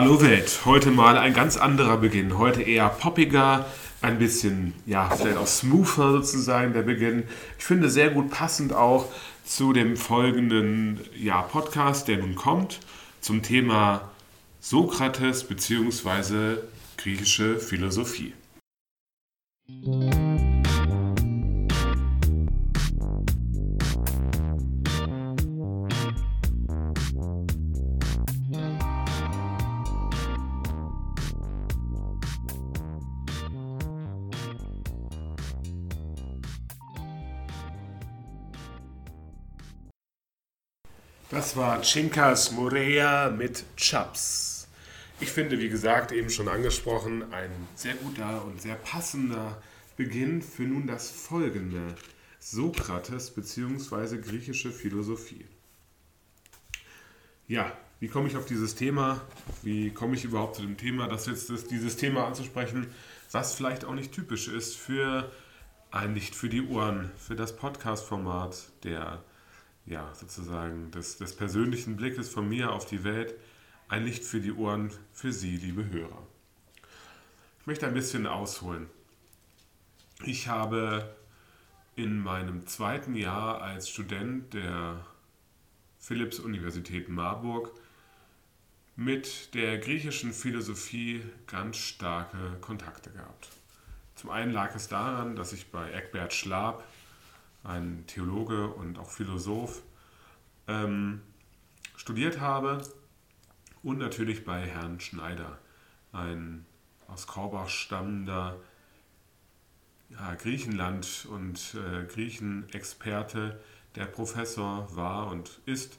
Hallo Welt, heute mal ein ganz anderer Beginn. Heute eher poppiger, ein bisschen, ja, vielleicht auch smoother sozusagen der Beginn. Ich finde sehr gut passend auch zu dem folgenden ja, Podcast, der nun kommt, zum Thema Sokrates bzw. griechische Philosophie. Das war Chinkas Morea mit Chaps. Ich finde, wie gesagt, eben schon angesprochen, ein sehr guter und sehr passender Beginn für nun das folgende. Sokrates bzw. griechische Philosophie. Ja, wie komme ich auf dieses Thema? Wie komme ich überhaupt zu dem Thema, das jetzt ist, dieses Thema anzusprechen, was vielleicht auch nicht typisch ist für ein Licht für die Ohren, für das Podcast-Format der ja, sozusagen des, des persönlichen Blickes von mir auf die Welt ein Licht für die Ohren für Sie, liebe Hörer. Ich möchte ein bisschen ausholen. Ich habe in meinem zweiten Jahr als Student der Philipps-Universität Marburg mit der griechischen Philosophie ganz starke Kontakte gehabt. Zum einen lag es daran, dass ich bei Eckbert Schlab ein Theologe und auch Philosoph, ähm, studiert habe und natürlich bei Herrn Schneider, ein aus Korbach stammender ja, Griechenland- und äh, Griechenexperte, der Professor war und ist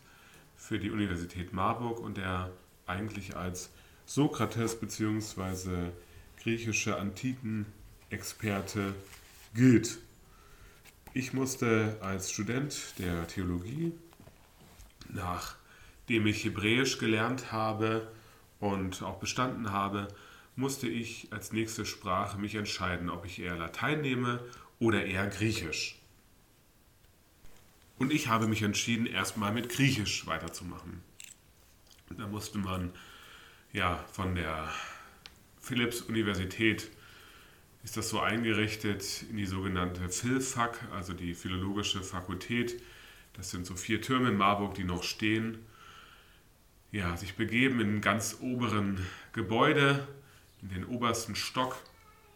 für die Universität Marburg und der eigentlich als Sokrates bzw. griechische Antikenexperte gilt. Ich musste als Student der Theologie, nachdem ich Hebräisch gelernt habe und auch bestanden habe, musste ich als nächste Sprache mich entscheiden, ob ich eher Latein nehme oder eher Griechisch. Und ich habe mich entschieden, erstmal mit Griechisch weiterzumachen. Da musste man ja von der Philipps-Universität ist das so eingerichtet in die sogenannte Philfak, also die Philologische Fakultät. Das sind so vier Türme in Marburg, die noch stehen. Ja, sich begeben in einem ganz oberen Gebäude, in den obersten Stock.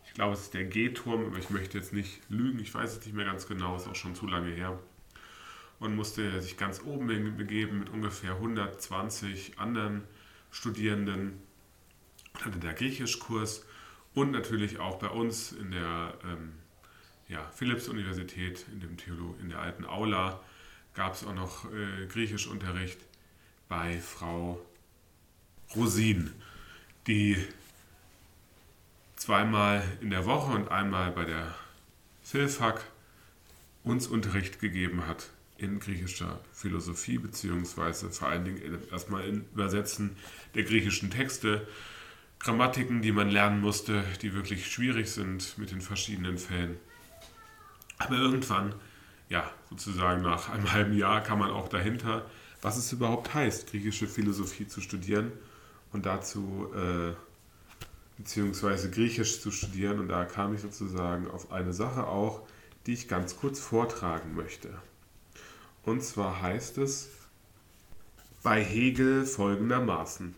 Ich glaube, es ist der G-Turm, aber ich möchte jetzt nicht lügen, ich weiß es nicht mehr ganz genau, ist auch schon zu lange her. Und musste sich ganz oben begeben mit ungefähr 120 anderen Studierenden. Hatte der Griechischkurs und natürlich auch bei uns in der ähm, ja, Philipps-Universität, in, in der alten Aula, gab es auch noch äh, Griechischunterricht bei Frau Rosin, die zweimal in der Woche und einmal bei der Philfak uns Unterricht gegeben hat in griechischer Philosophie, beziehungsweise vor allen Dingen erstmal in Übersetzen der griechischen Texte Grammatiken, die man lernen musste, die wirklich schwierig sind mit den verschiedenen Fällen. Aber irgendwann, ja, sozusagen nach einem halben Jahr kam man auch dahinter, was es überhaupt heißt, griechische Philosophie zu studieren und dazu, äh, beziehungsweise Griechisch zu studieren. Und da kam ich sozusagen auf eine Sache auch, die ich ganz kurz vortragen möchte. Und zwar heißt es bei Hegel folgendermaßen.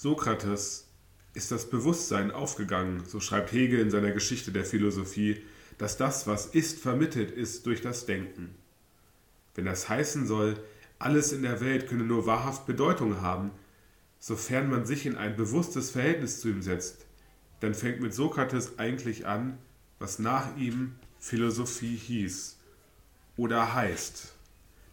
Sokrates ist das Bewusstsein aufgegangen, so schreibt Hegel in seiner Geschichte der Philosophie, dass das, was ist, vermittelt ist durch das Denken. Wenn das heißen soll, alles in der Welt könne nur wahrhaft Bedeutung haben, sofern man sich in ein bewusstes Verhältnis zu ihm setzt, dann fängt mit Sokrates eigentlich an, was nach ihm Philosophie hieß oder heißt.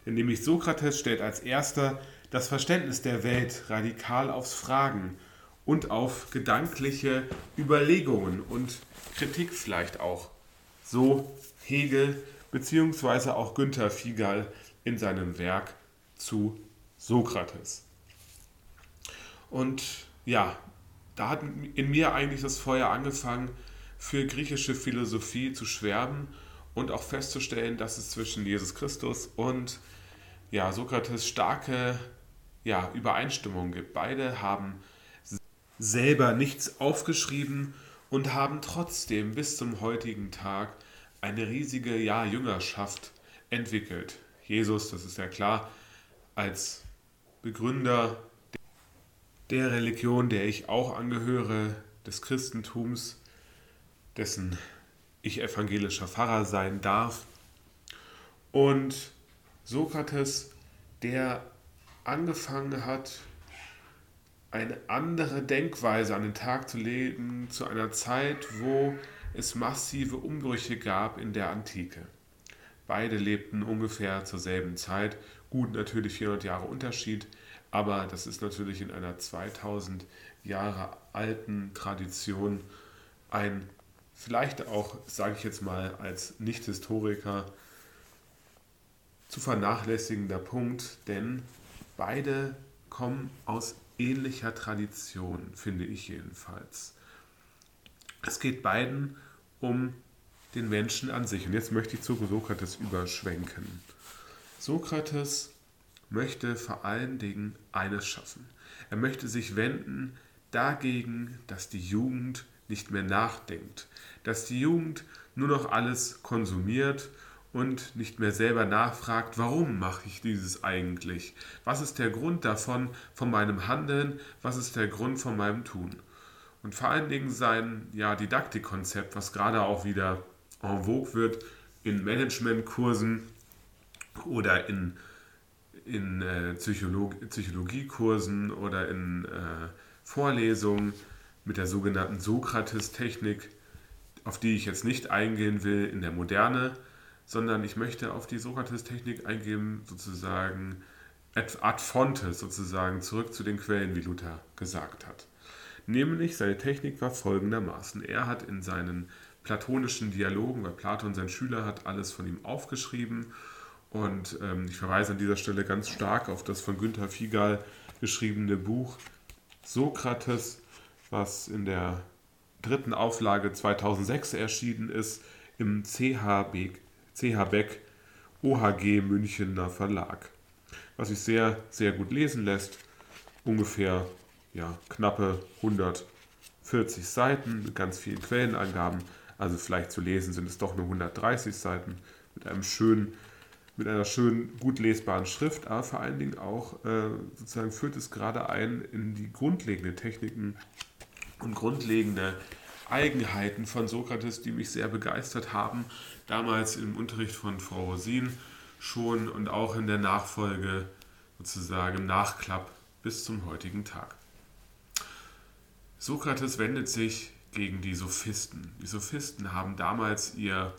Denn nämlich Sokrates stellt als erster das Verständnis der Welt radikal aufs Fragen und auf gedankliche Überlegungen und Kritik vielleicht auch. So Hegel bzw. auch Günther Fiegal in seinem Werk zu Sokrates. Und ja, da hat in mir eigentlich das Feuer angefangen, für griechische Philosophie zu schwärmen und auch festzustellen, dass es zwischen Jesus Christus und ja, Sokrates starke ja, Übereinstimmung gibt. Beide haben selber nichts aufgeschrieben und haben trotzdem bis zum heutigen Tag eine riesige ja, Jüngerschaft entwickelt. Jesus, das ist ja klar, als Begründer der Religion, der ich auch angehöre, des Christentums, dessen ich evangelischer Pfarrer sein darf. Und Sokrates, der angefangen hat, eine andere Denkweise an den Tag zu legen zu einer Zeit, wo es massive Umbrüche gab in der Antike. Beide lebten ungefähr zur selben Zeit, gut natürlich 400 Jahre Unterschied, aber das ist natürlich in einer 2000 Jahre alten Tradition ein, vielleicht auch, sage ich jetzt mal als Nicht-Historiker, zu vernachlässigender Punkt, denn beide kommen aus ähnlicher Tradition, finde ich jedenfalls. Es geht beiden um den Menschen an sich. Und jetzt möchte ich zu Sokrates überschwenken. Sokrates möchte vor allen Dingen eines schaffen. Er möchte sich wenden dagegen, dass die Jugend nicht mehr nachdenkt, dass die Jugend nur noch alles konsumiert und nicht mehr selber nachfragt, warum mache ich dieses eigentlich? Was ist der Grund davon, von meinem Handeln? Was ist der Grund von meinem Tun? Und vor allen Dingen sein ja, Didaktikkonzept, was gerade auch wieder en vogue wird in Managementkursen oder in, in äh, Psycholog Psychologiekursen oder in äh, Vorlesungen mit der sogenannten Sokrates-Technik, auf die ich jetzt nicht eingehen will in der Moderne, sondern ich möchte auf die Sokrates-Technik eingehen, sozusagen ad fontes, sozusagen zurück zu den Quellen, wie Luther gesagt hat. Nämlich seine Technik war folgendermaßen. Er hat in seinen platonischen Dialogen, weil Platon sein Schüler hat alles von ihm aufgeschrieben und ähm, ich verweise an dieser Stelle ganz stark auf das von Günther Fiegal geschriebene Buch Sokrates, was in der dritten Auflage 2006 erschienen ist, im CHB CH Beck, OHG Münchener Verlag. Was sich sehr, sehr gut lesen lässt. Ungefähr ja, knappe 140 Seiten mit ganz vielen Quellenangaben. Also vielleicht zu lesen sind es doch nur 130 Seiten mit einem schönen, mit einer schönen, gut lesbaren Schrift, aber vor allen Dingen auch äh, sozusagen führt es gerade ein in die grundlegenden Techniken und grundlegende Eigenheiten von Sokrates, die mich sehr begeistert haben, damals im Unterricht von Frau Rosin schon und auch in der Nachfolge, sozusagen im Nachklapp bis zum heutigen Tag. Sokrates wendet sich gegen die Sophisten. Die Sophisten haben damals ihr,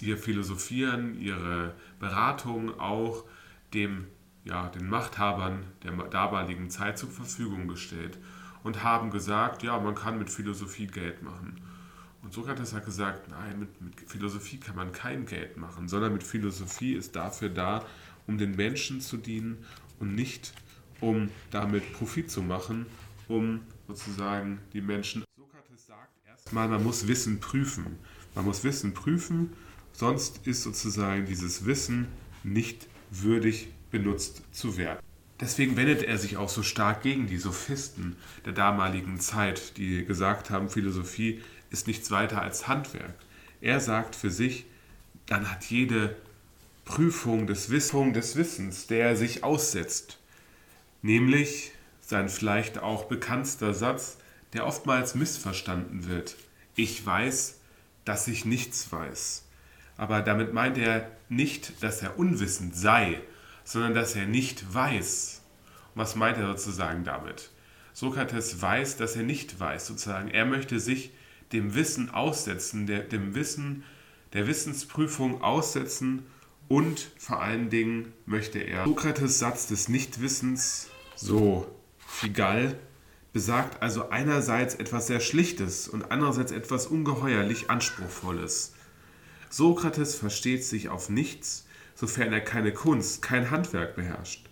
ihr Philosophieren, ihre Beratung auch dem, ja, den Machthabern der damaligen Zeit zur Verfügung gestellt und haben gesagt, ja, man kann mit Philosophie Geld machen. Und Sokrates hat gesagt, nein, mit, mit, Philosophie kann man kein Geld machen, sondern mit Philosophie ist dafür da, um den Menschen zu dienen und nicht um damit Profit zu machen, um sozusagen die Menschen. Sokrates sagt erstmal, man muss Wissen prüfen. Man muss Wissen prüfen, sonst ist sozusagen dieses Wissen nicht würdig benutzt zu werden. Deswegen wendet er sich auch so stark gegen die Sophisten der damaligen Zeit, die gesagt haben, Philosophie ist nichts weiter als Handwerk. Er sagt für sich, dann hat jede Prüfung des, Wissung des Wissens, der er sich aussetzt, nämlich sein vielleicht auch bekanntster Satz, der oftmals missverstanden wird. Ich weiß, dass ich nichts weiß. Aber damit meint er nicht, dass er unwissend sei, sondern dass er nicht weiß. Und was meint er sozusagen damit? Sokrates weiß, dass er nicht weiß, sozusagen. Er möchte sich dem Wissen aussetzen, der, dem Wissen, der Wissensprüfung aussetzen und vor allen Dingen möchte er Sokrates Satz des Nichtwissens, so Figal, besagt also einerseits etwas sehr Schlichtes und andererseits etwas ungeheuerlich Anspruchsvolles. Sokrates versteht sich auf nichts, sofern er keine Kunst, kein Handwerk beherrscht.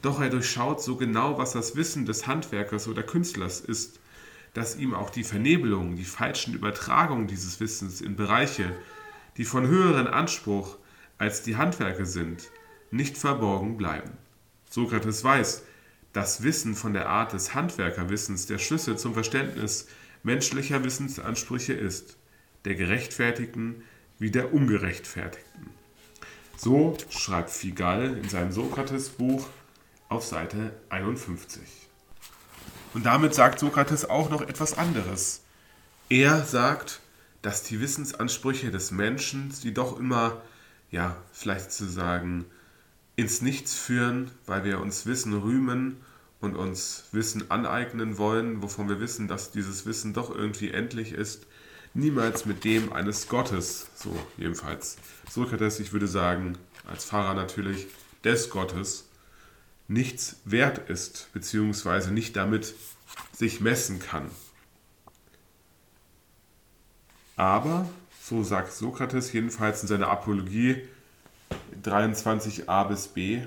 Doch er durchschaut so genau, was das Wissen des Handwerkers oder Künstlers ist, dass ihm auch die Vernebelung, die falschen Übertragungen dieses Wissens in Bereiche, die von höherem Anspruch als die Handwerke sind, nicht verborgen bleiben. Sokrates weiß, das Wissen von der Art des Handwerkerwissens der Schlüssel zum Verständnis menschlicher Wissensansprüche ist, der Gerechtfertigten wie der Ungerechtfertigten. So schreibt Figal in seinem Sokrates-Buch auf Seite 51. Und damit sagt Sokrates auch noch etwas anderes. Er sagt, dass die Wissensansprüche des Menschen, die doch immer, ja, vielleicht zu sagen, ins Nichts führen, weil wir uns Wissen rühmen und uns Wissen aneignen wollen, wovon wir wissen, dass dieses Wissen doch irgendwie endlich ist, niemals mit dem eines Gottes, so jedenfalls Sokrates, ich würde sagen, als Pfarrer natürlich, des Gottes, nichts wert ist, beziehungsweise nicht damit sich messen kann. Aber, so sagt Sokrates jedenfalls in seiner Apologie 23a bis b,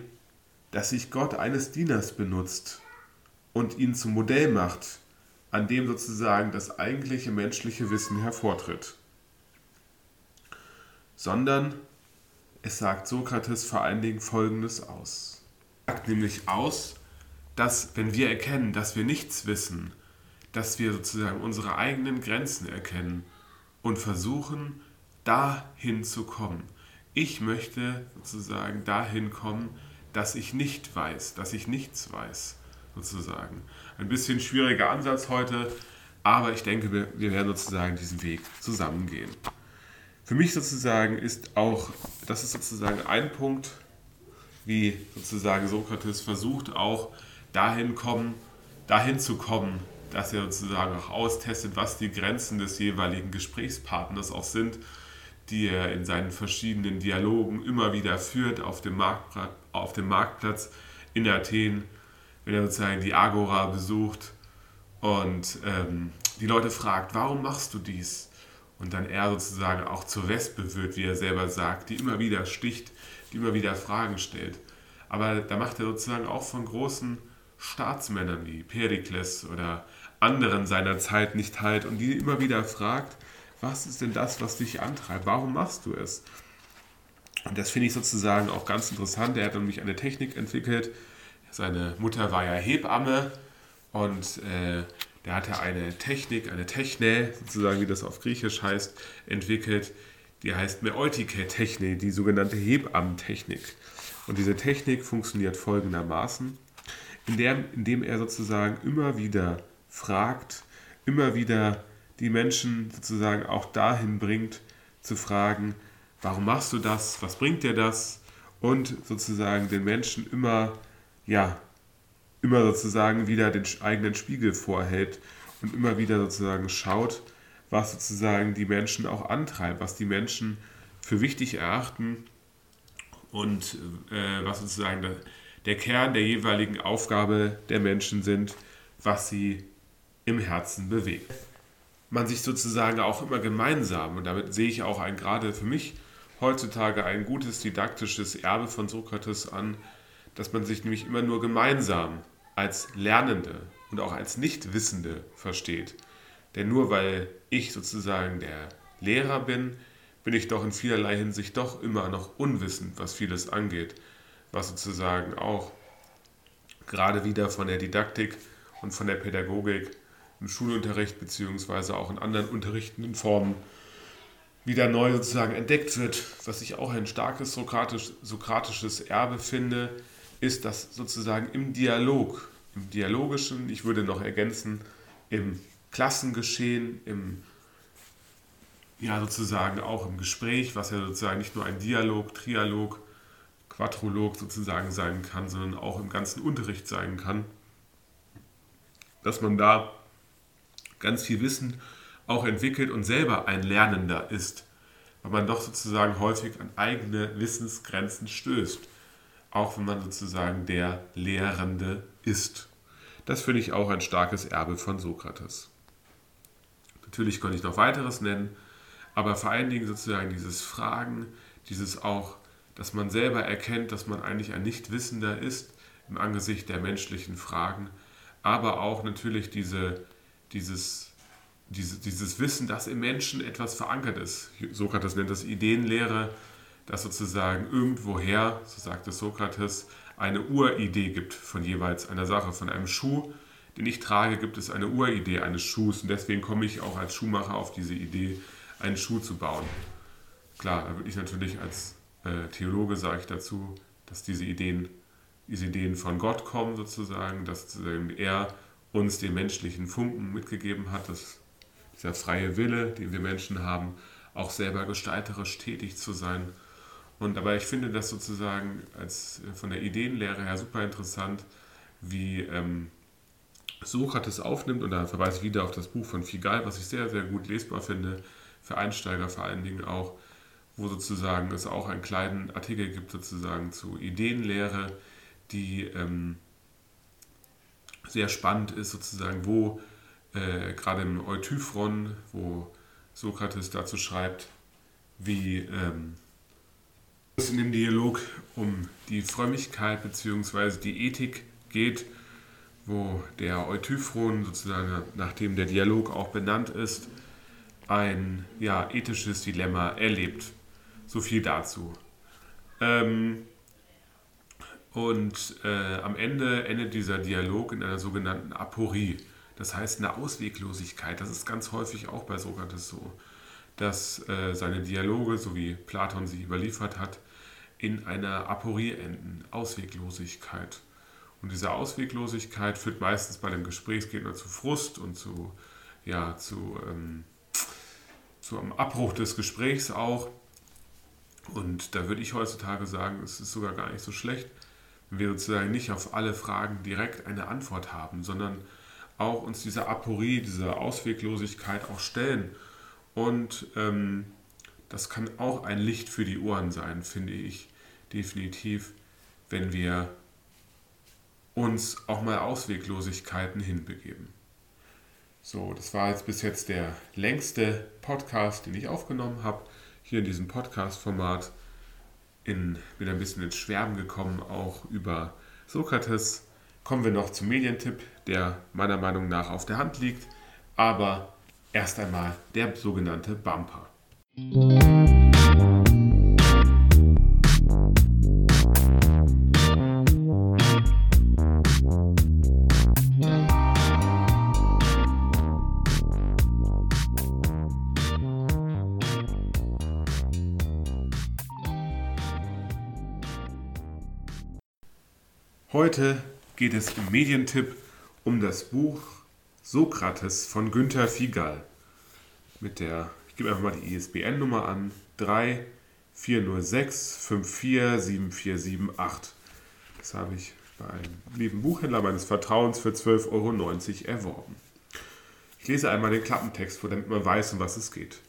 dass sich Gott eines Dieners benutzt und ihn zum Modell macht, an dem sozusagen das eigentliche menschliche Wissen hervortritt. Sondern es sagt Sokrates vor allen Dingen Folgendes aus. Es sagt nämlich aus, dass wenn wir erkennen, dass wir nichts wissen, dass wir sozusagen unsere eigenen Grenzen erkennen und versuchen, dahin zu kommen. Ich möchte sozusagen dahin kommen, dass ich nicht weiß, dass ich nichts weiß, sozusagen. Ein bisschen schwieriger Ansatz heute, aber ich denke, wir, werden sozusagen diesen Weg zusammengehen. Für mich sozusagen ist auch, das ist sozusagen ein Punkt, wie sozusagen Sokrates versucht auch dahin kommen, dahin zu kommen, dass er sozusagen auch austestet, was die Grenzen des jeweiligen Gesprächspartners auch sind, die er in seinen verschiedenen Dialogen immer wieder führt auf dem, Marktplatz, auf dem Marktplatz in Athen, wenn er sozusagen die Agora besucht und ähm, die Leute fragt, warum machst du dies? Und dann er sozusagen auch zur Wespe wird, wie er selber sagt, die immer wieder sticht, die immer wieder Fragen stellt. Aber da macht er sozusagen auch von großen Staatsmännern wie Perikles oder anderen seiner Zeit nicht halt und die immer wieder fragt, was ist denn das, was dich antreibt? Warum machst du es? Und das finde ich sozusagen auch ganz interessant. Er hat nämlich eine Technik entwickelt. Seine Mutter war ja Hebamme und äh, der hatte eine Technik, eine Techne, sozusagen wie das auf Griechisch heißt, entwickelt. Die heißt Meutike-Technik, die sogenannte Hebammentechnik. Und diese Technik funktioniert folgendermaßen indem, indem er sozusagen immer wieder fragt, immer wieder die Menschen sozusagen auch dahin bringt, zu fragen, warum machst du das, was bringt dir das? Und sozusagen den Menschen immer, ja, immer sozusagen wieder den eigenen Spiegel vorhält und immer wieder sozusagen schaut, was sozusagen die Menschen auch antreibt, was die Menschen für wichtig erachten und äh, was sozusagen der Kern der jeweiligen Aufgabe der Menschen sind, was sie im Herzen bewegt. Man sich sozusagen auch immer gemeinsam, und damit sehe ich auch ein gerade für mich heutzutage ein gutes didaktisches Erbe von Sokrates an, dass man sich nämlich immer nur gemeinsam als Lernende und auch als Nichtwissende versteht. Denn nur weil ich sozusagen der Lehrer bin, bin ich doch in vielerlei Hinsicht doch immer noch unwissend, was vieles angeht was sozusagen auch gerade wieder von der Didaktik und von der Pädagogik im Schulunterricht beziehungsweise auch in anderen unterrichtenden Formen wieder neu sozusagen entdeckt wird. Was ich auch ein starkes Sokratisch, sokratisches Erbe finde, ist, dass sozusagen im Dialog, im dialogischen, ich würde noch ergänzen, im Klassengeschehen, im ja sozusagen auch im Gespräch, was ja sozusagen nicht nur ein Dialog, Trialog, Quadrolog sozusagen sein kann, sondern auch im ganzen Unterricht sein kann, dass man da ganz viel Wissen auch entwickelt und selber ein Lernender ist, weil man doch sozusagen häufig an eigene Wissensgrenzen stößt, auch wenn man sozusagen der Lehrende ist. Das finde ich auch ein starkes Erbe von Sokrates. Natürlich könnte ich noch weiteres nennen, aber vor allen Dingen sozusagen dieses Fragen, dieses auch dass man selber erkennt, dass man eigentlich ein Nichtwissender ist im Angesicht der menschlichen Fragen, aber auch natürlich diese, dieses, diese, dieses Wissen, dass im Menschen etwas verankert ist. Sokrates nennt das Ideenlehre, dass sozusagen irgendwoher, so sagte Sokrates, eine Uridee gibt von jeweils einer Sache, von einem Schuh, den ich trage, gibt es eine Uridee eines Schuhs und deswegen komme ich auch als Schuhmacher auf diese Idee, einen Schuh zu bauen. Klar, da würde ich natürlich als äh, Theologe sage ich dazu, dass diese Ideen, diese Ideen von Gott kommen sozusagen, dass er uns den menschlichen Funken mitgegeben hat, dass dieser freie Wille, den wir Menschen haben, auch selber gestalterisch tätig zu sein. Und aber ich finde das sozusagen als äh, von der Ideenlehre her super interessant, wie ähm, Sokrates aufnimmt, und da verweise ich wieder auf das Buch von Figal, was ich sehr, sehr gut lesbar finde, für Einsteiger vor allen Dingen auch, wo sozusagen es auch einen kleinen Artikel gibt sozusagen zu Ideenlehre, die ähm, sehr spannend ist sozusagen, wo äh, gerade im Eutyphron, wo Sokrates dazu schreibt, wie ähm, es in dem Dialog um die Frömmigkeit bzw. die Ethik geht, wo der Eutyphron sozusagen, nachdem der Dialog auch benannt ist, ein ja, ethisches Dilemma erlebt. So viel dazu. Ähm, und äh, am Ende endet dieser Dialog in einer sogenannten Aporie. Das heißt eine Ausweglosigkeit. Das ist ganz häufig auch bei Sokrates so, dass äh, seine Dialoge, so wie Platon sie überliefert hat, in einer Aporie enden, Ausweglosigkeit. Und diese Ausweglosigkeit führt meistens bei dem Gesprächsgegner zu Frust und zu, ja, zu, ähm, zu einem Abbruch des Gesprächs auch. Und da würde ich heutzutage sagen, es ist sogar gar nicht so schlecht, wenn wir sozusagen nicht auf alle Fragen direkt eine Antwort haben, sondern auch uns dieser Aporie, dieser Ausweglosigkeit auch stellen. Und ähm, das kann auch ein Licht für die Ohren sein, finde ich definitiv, wenn wir uns auch mal Ausweglosigkeiten hinbegeben. So, das war jetzt bis jetzt der längste Podcast, den ich aufgenommen habe, hier in diesem Podcast-Format. In, bin ein bisschen ins Schwärmen gekommen, auch über Sokrates. Kommen wir noch zum Medientipp, der meiner Meinung nach auf der Hand liegt. Aber erst einmal der sogenannte Bumper. Heute geht es im Medientipp um das Buch Sokrates von Günter Figal. Mit der, gebe einfach mal die ISBN-Nummer an, 3406 547478. Das habe ich bei einem lieben Buchhändler meines Vertrauens für 12,90 Euro erworben. Ich lese einmal den Klappentext vor, damit man weiß, um was es geht.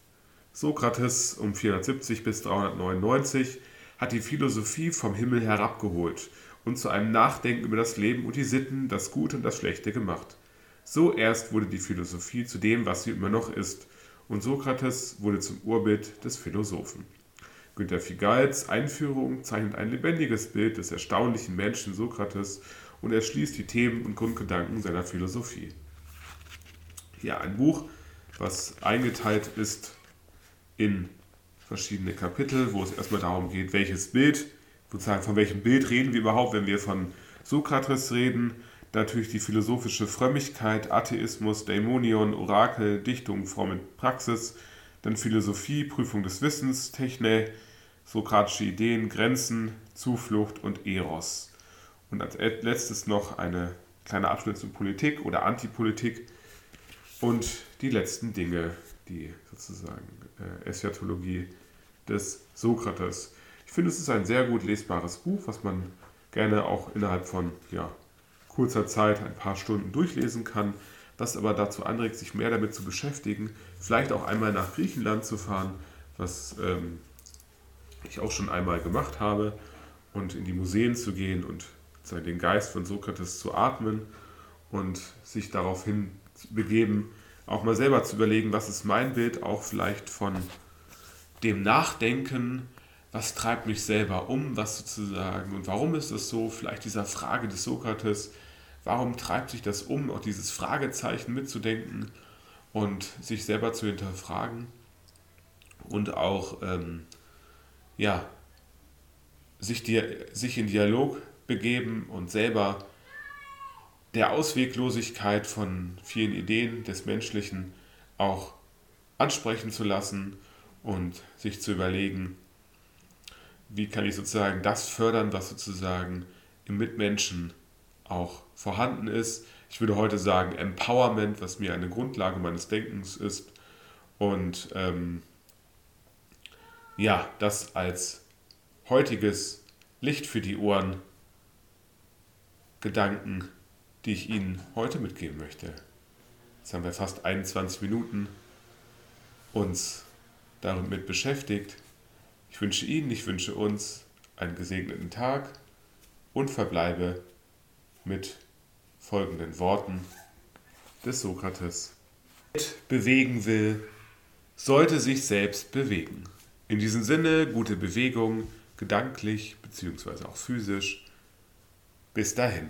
Sokrates um 470 bis 399 hat die Philosophie vom Himmel herabgeholt und zu einem Nachdenken über das Leben und die Sitten, das Gute und das Schlechte gemacht. So erst wurde die Philosophie zu dem, was sie immer noch ist, und Sokrates wurde zum Urbild des Philosophen. Günter Figals Einführung zeichnet ein lebendiges Bild des erstaunlichen Menschen Sokrates und erschließt die Themen und Grundgedanken seiner Philosophie. Ja, ein Buch, was eingeteilt ist in verschiedene Kapitel, wo es erstmal darum geht, welches Bild sozusagen von welchem Bild reden wir überhaupt, wenn wir von Sokrates reden. Natürlich die philosophische Frömmigkeit, Atheismus, Daimonion, Orakel, Dichtung, Form und Praxis, dann Philosophie, Prüfung des Wissens, Techne, sokratische Ideen, Grenzen, Zuflucht und Eros. Und als letztes noch eine kleine Abschnitt zu Politik oder Antipolitik und die letzten Dinge, die sozusagen äh, Eschatologie des Sokrates. Ich finde, es ist ein sehr gut lesbares Buch, was man gerne auch innerhalb von ja, kurzer Zeit, ein paar Stunden durchlesen kann, was aber dazu anregt, sich mehr damit zu beschäftigen, vielleicht auch einmal nach Griechenland zu fahren, was ähm, ich auch schon einmal gemacht habe, und in die Museen zu gehen und den Geist von Sokrates zu atmen und sich daraufhin begeben, auch mal selber zu überlegen, was ist mein Bild auch vielleicht von dem Nachdenken was treibt mich selber um, was sozusagen und warum ist es so, vielleicht dieser Frage des Sokrates, warum treibt sich das um, auch dieses Fragezeichen mitzudenken und sich selber zu hinterfragen und auch ähm, ja, sich, die, sich in Dialog begeben und selber der Ausweglosigkeit von vielen Ideen des Menschlichen auch ansprechen zu lassen und sich zu überlegen, wie kann ich sozusagen das fördern, was sozusagen im Mitmenschen auch vorhanden ist. Ich würde heute sagen Empowerment, was mir eine Grundlage meines Denkens ist. Und ähm, ja, das als heutiges Licht für die Ohren Gedanken, die ich Ihnen heute mitgeben möchte. Jetzt haben wir fast 21 Minuten uns damit beschäftigt. Ich wünsche Ihnen, ich wünsche uns einen gesegneten Tag und verbleibe mit folgenden Worten des Sokrates. Bewegen will, sollte sich selbst bewegen. In diesem Sinne gute Bewegung, gedanklich bzw. auch physisch. Bis dahin.